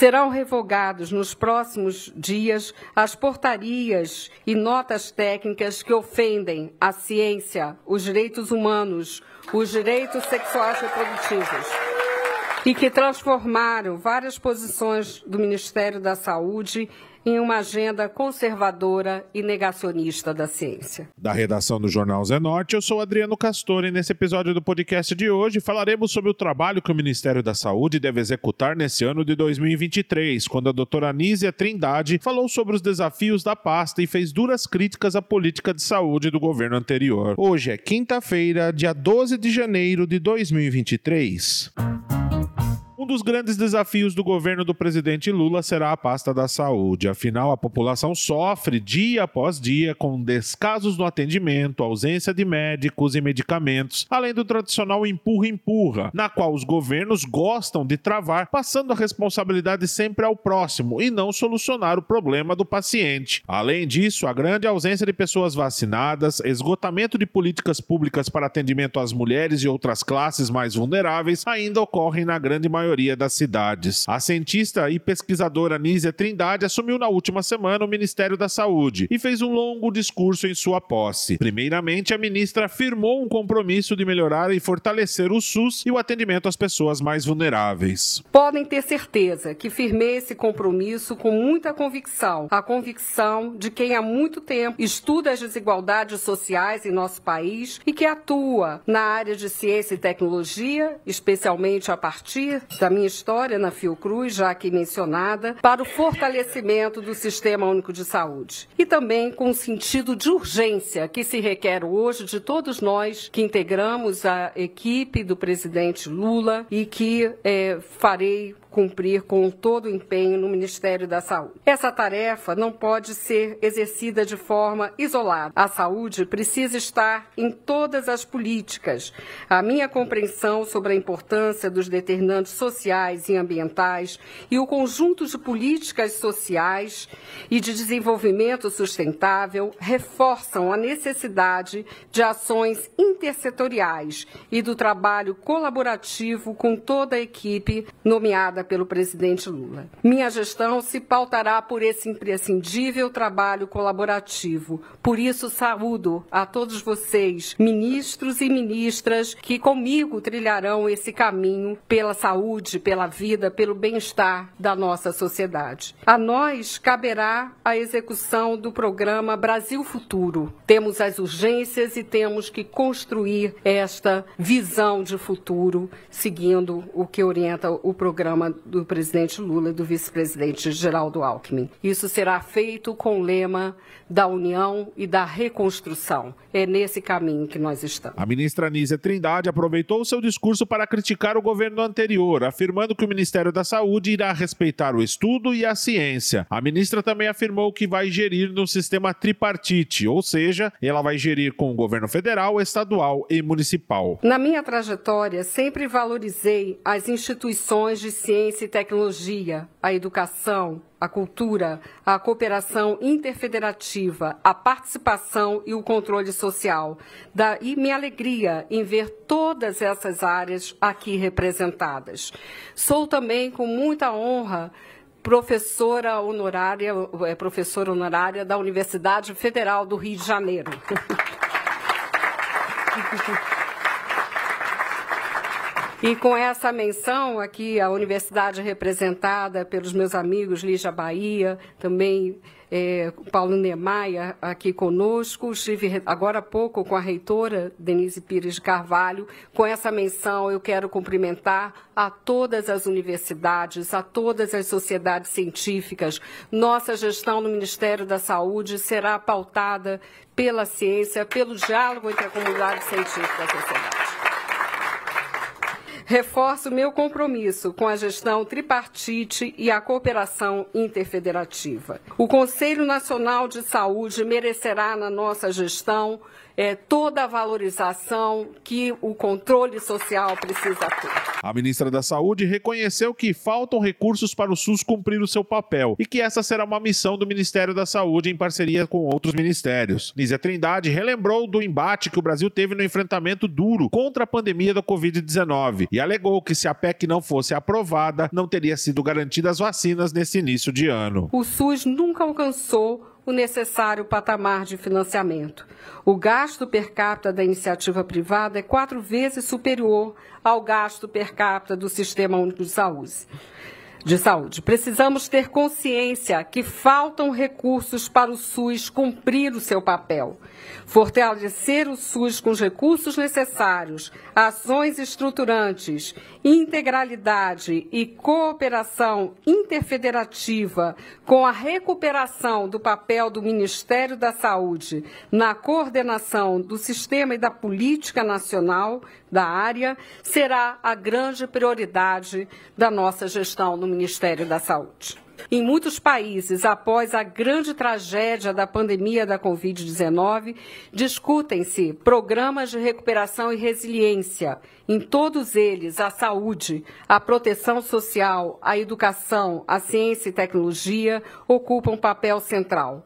Serão revogados nos próximos dias as portarias e notas técnicas que ofendem a ciência, os direitos humanos, os direitos sexuais reprodutivos e que transformaram várias posições do Ministério da Saúde em uma agenda conservadora e negacionista da ciência. Da redação do Jornal Zenorte, eu sou Adriano Castor e nesse episódio do podcast de hoje falaremos sobre o trabalho que o Ministério da Saúde deve executar nesse ano de 2023, quando a doutora Anísia Trindade falou sobre os desafios da pasta e fez duras críticas à política de saúde do governo anterior. Hoje é quinta-feira, dia 12 de janeiro de 2023. Dos grandes desafios do governo do presidente Lula será a pasta da saúde. Afinal, a população sofre dia após dia com descasos no atendimento, ausência de médicos e medicamentos, além do tradicional empurra-empurra, na qual os governos gostam de travar, passando a responsabilidade sempre ao próximo e não solucionar o problema do paciente. Além disso, a grande ausência de pessoas vacinadas, esgotamento de políticas públicas para atendimento às mulheres e outras classes mais vulneráveis ainda ocorrem na grande maioria maioria das cidades. A cientista e pesquisadora Nízia Trindade assumiu na última semana o Ministério da Saúde e fez um longo discurso em sua posse. Primeiramente, a ministra afirmou um compromisso de melhorar e fortalecer o SUS e o atendimento às pessoas mais vulneráveis. Podem ter certeza que firmei esse compromisso com muita convicção, a convicção de quem há muito tempo estuda as desigualdades sociais em nosso país e que atua na área de ciência e tecnologia, especialmente a partir da minha história na Fiocruz, já aqui mencionada, para o fortalecimento do Sistema Único de Saúde. E também com o sentido de urgência que se requer hoje de todos nós que integramos a equipe do presidente Lula e que é, farei cumprir com todo o empenho no Ministério da Saúde. Essa tarefa não pode ser exercida de forma isolada. A saúde precisa estar em todas as políticas. A minha compreensão sobre a importância dos determinantes sociais e ambientais e o conjunto de políticas sociais e de desenvolvimento sustentável reforçam a necessidade de ações intersetoriais e do trabalho colaborativo com toda a equipe nomeada pelo presidente Lula. Minha gestão se pautará por esse imprescindível trabalho colaborativo. Por isso, saúdo a todos vocês, ministros e ministras, que comigo trilharão esse caminho pela saúde, pela vida, pelo bem-estar da nossa sociedade. A nós caberá a execução do programa Brasil Futuro. Temos as urgências e temos que construir esta visão de futuro, seguindo o que orienta o programa do presidente Lula e do vice-presidente Geraldo Alckmin. Isso será feito com o lema da união e da reconstrução. É nesse caminho que nós estamos. A ministra Anísia Trindade aproveitou o seu discurso para criticar o governo anterior, afirmando que o Ministério da Saúde irá respeitar o estudo e a ciência. A ministra também afirmou que vai gerir no sistema tripartite, ou seja, ela vai gerir com o governo federal, estadual e municipal. Na minha trajetória, sempre valorizei as instituições de ciência ciência e tecnologia, a educação, a cultura, a cooperação interfederativa, a participação e o controle social. Daí minha alegria em ver todas essas áreas aqui representadas. Sou também com muita honra professora honorária, é, professora honorária da Universidade Federal do Rio de Janeiro. E com essa menção aqui, a universidade representada pelos meus amigos Lígia Bahia, também é, Paulo Nemaia aqui conosco, estive agora há pouco com a reitora Denise Pires de Carvalho. Com essa menção, eu quero cumprimentar a todas as universidades, a todas as sociedades científicas. Nossa gestão no Ministério da Saúde será pautada pela ciência, pelo diálogo entre a comunidade científica e a sociedade. Reforço meu compromisso com a gestão tripartite e a cooperação interfederativa. O Conselho Nacional de Saúde merecerá na nossa gestão é, toda a valorização que o controle social precisa ter. A ministra da Saúde reconheceu que faltam recursos para o SUS cumprir o seu papel e que essa será uma missão do Ministério da Saúde em parceria com outros ministérios. Nízia Trindade relembrou do embate que o Brasil teve no enfrentamento duro contra a pandemia da Covid-19 e alegou que se a PEC não fosse aprovada, não teria sido garantidas vacinas nesse início de ano. O SUS nunca alcançou o necessário patamar de financiamento. O gasto per capita da iniciativa privada é quatro vezes superior ao gasto per capita do Sistema Único de Saúde de saúde. Precisamos ter consciência que faltam recursos para o SUS cumprir o seu papel. Fortalecer o SUS com os recursos necessários, ações estruturantes, integralidade e cooperação interfederativa com a recuperação do papel do Ministério da Saúde na coordenação do sistema e da política nacional da área será a grande prioridade da nossa gestão no Ministério da Saúde. Em muitos países, após a grande tragédia da pandemia da Covid-19, discutem-se programas de recuperação e resiliência. Em todos eles, a saúde, a proteção social, a educação, a ciência e tecnologia ocupam papel central.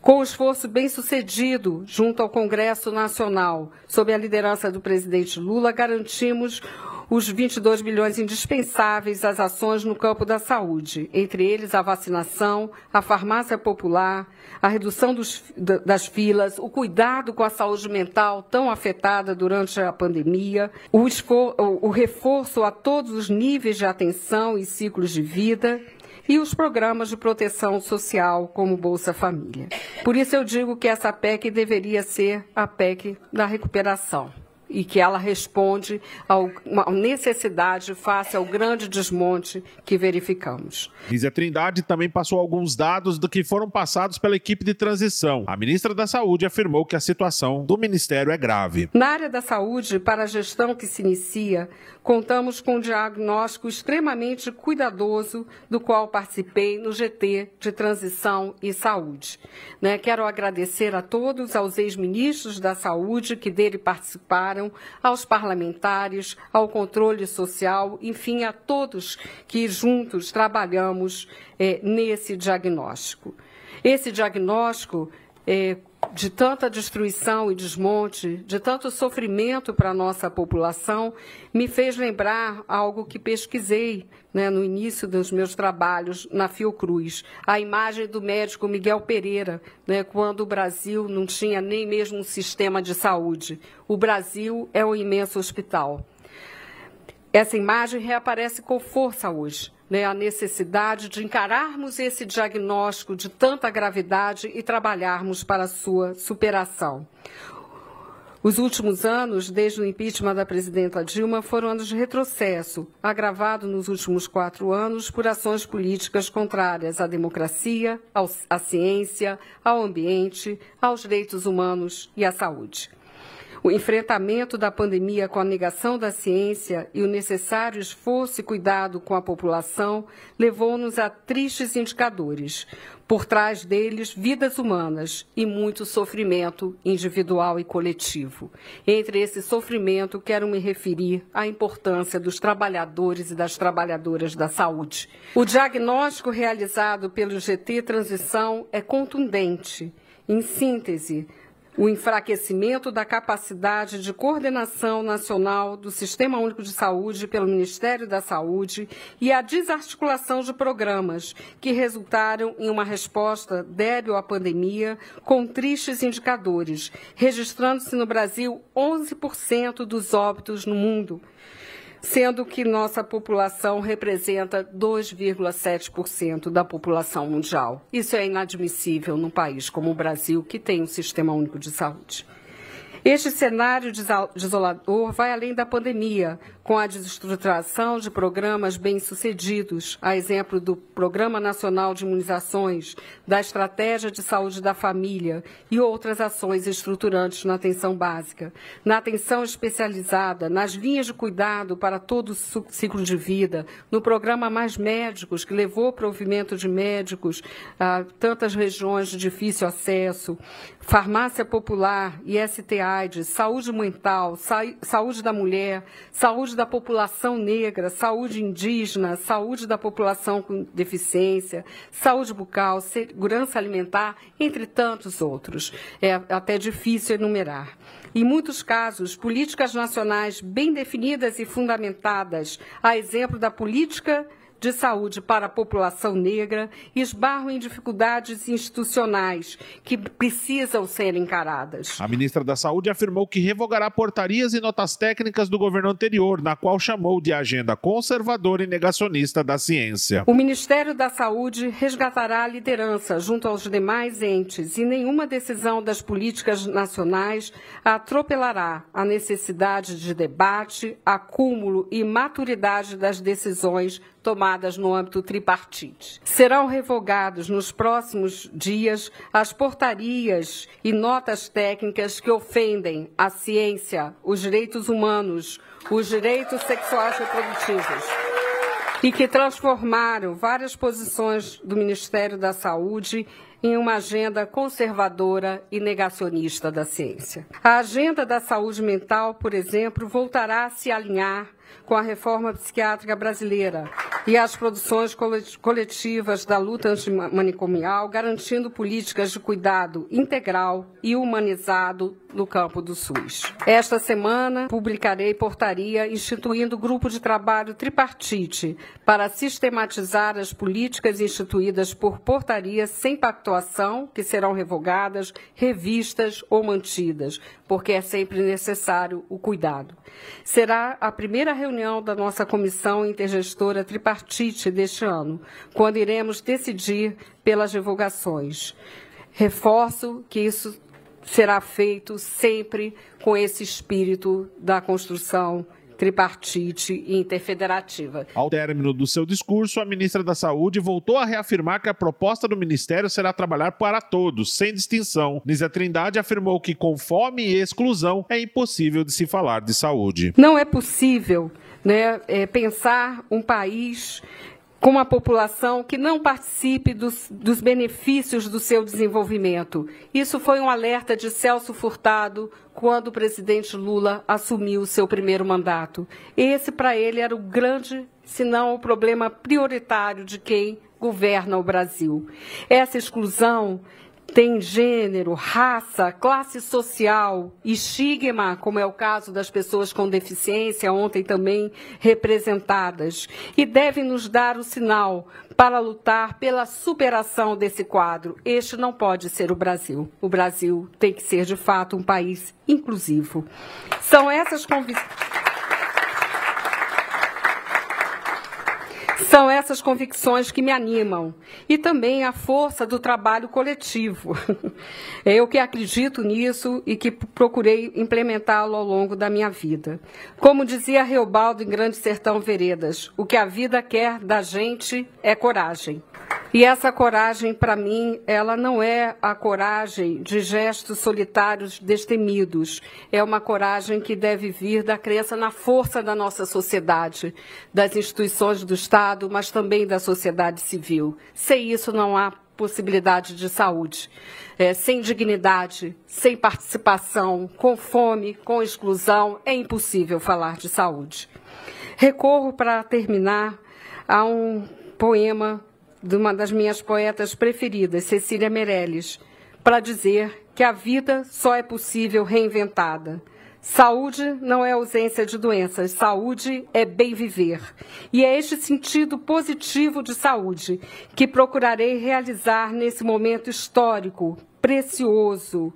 Com o esforço bem sucedido junto ao Congresso Nacional, sob a liderança do presidente Lula, garantimos os 22 bilhões indispensáveis às ações no campo da saúde, entre eles a vacinação, a farmácia popular, a redução dos, das filas, o cuidado com a saúde mental tão afetada durante a pandemia, o, esfor, o reforço a todos os níveis de atenção e ciclos de vida e os programas de proteção social, como Bolsa Família. Por isso eu digo que essa PEC deveria ser a PEC da recuperação e que ela responde a uma necessidade face ao grande desmonte que verificamos. Lízia Trindade também passou alguns dados do que foram passados pela equipe de transição. A ministra da Saúde afirmou que a situação do Ministério é grave. Na área da saúde, para a gestão que se inicia, contamos com um diagnóstico extremamente cuidadoso, do qual participei no GT de Transição e Saúde. Né? Quero agradecer a todos, aos ex-ministros da Saúde que dele participaram, aos parlamentares, ao controle social, enfim, a todos que juntos trabalhamos é, nesse diagnóstico. Esse diagnóstico é, de tanta destruição e desmonte, de tanto sofrimento para a nossa população, me fez lembrar algo que pesquisei né, no início dos meus trabalhos na Fiocruz, a imagem do médico Miguel Pereira, né, quando o Brasil não tinha nem mesmo um sistema de saúde. O Brasil é um imenso hospital. Essa imagem reaparece com força hoje né, a necessidade de encararmos esse diagnóstico de tanta gravidade e trabalharmos para sua superação. Os últimos anos, desde o impeachment da presidenta Dilma, foram anos de retrocesso, agravado nos últimos quatro anos por ações políticas contrárias à democracia, à ciência, ao ambiente, aos direitos humanos e à saúde. O enfrentamento da pandemia com a negação da ciência e o necessário esforço e cuidado com a população levou-nos a tristes indicadores. Por trás deles, vidas humanas e muito sofrimento individual e coletivo. Entre esse sofrimento, quero me referir à importância dos trabalhadores e das trabalhadoras da saúde. O diagnóstico realizado pelo GT Transição é contundente. Em síntese, o enfraquecimento da capacidade de coordenação nacional do Sistema Único de Saúde pelo Ministério da Saúde e a desarticulação de programas que resultaram em uma resposta débil à pandemia com tristes indicadores, registrando-se no Brasil 11% dos óbitos no mundo sendo que nossa população representa 2,7% da população mundial. Isso é inadmissível num país como o Brasil, que tem um sistema único de saúde. Este cenário desolador vai além da pandemia, com a desestruturação de programas bem-sucedidos, a exemplo do Programa Nacional de Imunizações, da Estratégia de Saúde da Família e outras ações estruturantes na atenção básica, na atenção especializada, nas linhas de cuidado para todo o ciclo de vida, no programa Mais Médicos, que levou o provimento de médicos a tantas regiões de difícil acesso, farmácia popular, IST-AIDS, saúde mental, saúde da mulher, saúde da população negra, saúde indígena, saúde da população com deficiência, saúde bucal, segurança alimentar, entre tantos outros. É até difícil enumerar. Em muitos casos, políticas nacionais bem definidas e fundamentadas, a exemplo da política de saúde para a população negra esbarram em dificuldades institucionais que precisam ser encaradas. A ministra da Saúde afirmou que revogará portarias e notas técnicas do governo anterior, na qual chamou de agenda conservadora e negacionista da ciência. O Ministério da Saúde resgatará a liderança junto aos demais entes e nenhuma decisão das políticas nacionais atropelará a necessidade de debate, acúmulo e maturidade das decisões tomadas no âmbito tripartite. Serão revogados nos próximos dias as portarias e notas técnicas que ofendem a ciência, os direitos humanos, os direitos sexuais reprodutivos e que transformaram várias posições do Ministério da Saúde em uma agenda conservadora e negacionista da ciência. A agenda da saúde mental, por exemplo, voltará a se alinhar com a reforma psiquiátrica brasileira e as produções coletivas da luta antimanicomial, garantindo políticas de cuidado integral e humanizado no campo do SUS. Esta semana publicarei portaria instituindo grupo de trabalho tripartite para sistematizar as políticas instituídas por portaria sem pactuação, que serão revogadas, revistas ou mantidas, porque é sempre necessário o cuidado. Será a primeira reunião da nossa comissão intergestora tripartite deste ano, quando iremos decidir pelas divulgações. Reforço que isso será feito sempre com esse espírito da construção tripartite e interfederativa. Ao término do seu discurso, a ministra da Saúde voltou a reafirmar que a proposta do Ministério será trabalhar para todos, sem distinção. Nízia Trindade afirmou que com fome e exclusão é impossível de se falar de saúde. Não é possível né, é, pensar um país com uma população que não participe dos, dos, benefícios do seu desenvolvimento. Isso foi um alerta de Celso Furtado quando o presidente Lula assumiu o seu primeiro mandato. Esse, para ele, era o grande, se não o problema prioritário de quem governa o Brasil. Essa exclusão tem gênero, raça, classe social, estigma, como é o caso das pessoas com deficiência, ontem também representadas, e deve nos dar o sinal para lutar pela superação desse quadro. Este não pode ser o Brasil. O Brasil tem que ser, de fato, um país inclusivo. São essas convicções. São essas convicções que me animam e também a força do trabalho coletivo. Eu que acredito nisso e que procurei implementá-lo ao longo da minha vida. Como dizia Reobaldo em Grande Sertão Veredas, o que a vida quer da gente é coragem. E essa coragem, para mim, ela não é a coragem de gestos solitários destemidos. É uma coragem que deve vir da crença na força da nossa sociedade, das instituições do Estado, mas também da sociedade civil. Sem isso, não há possibilidade de saúde. É, sem dignidade, sem participação, com fome, com exclusão, é impossível falar de saúde. Recorro para terminar a um poema de uma das minhas poetas preferidas, Cecília Meirelles, para dizer que a vida só é possível reinventada. Saúde não é ausência de doenças, saúde é bem viver. E é este sentido positivo de saúde que procurarei realizar nesse momento histórico, precioso,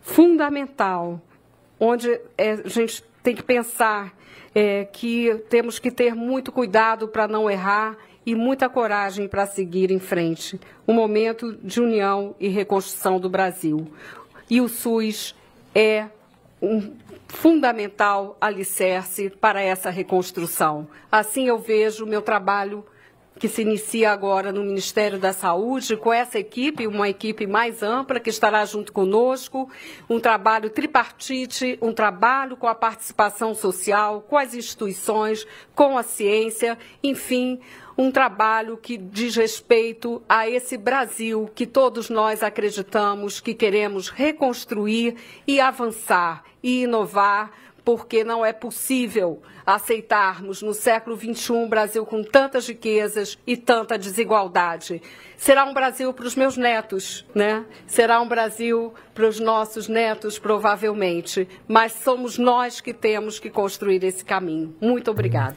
fundamental, onde é, a gente tem que pensar é, que temos que ter muito cuidado para não errar e muita coragem para seguir em frente. Um momento de união e reconstrução do Brasil. E o SUS é um fundamental alicerce para essa reconstrução. Assim eu vejo o meu trabalho que se inicia agora no Ministério da Saúde, com essa equipe, uma equipe mais ampla que estará junto conosco, um trabalho tripartite, um trabalho com a participação social, com as instituições, com a ciência, enfim, um trabalho que diz respeito a esse Brasil que todos nós acreditamos que queremos reconstruir e avançar e inovar porque não é possível aceitarmos no século XXI um Brasil com tantas riquezas e tanta desigualdade. Será um Brasil para os meus netos, né? Será um Brasil para os nossos netos, provavelmente. Mas somos nós que temos que construir esse caminho. Muito obrigada.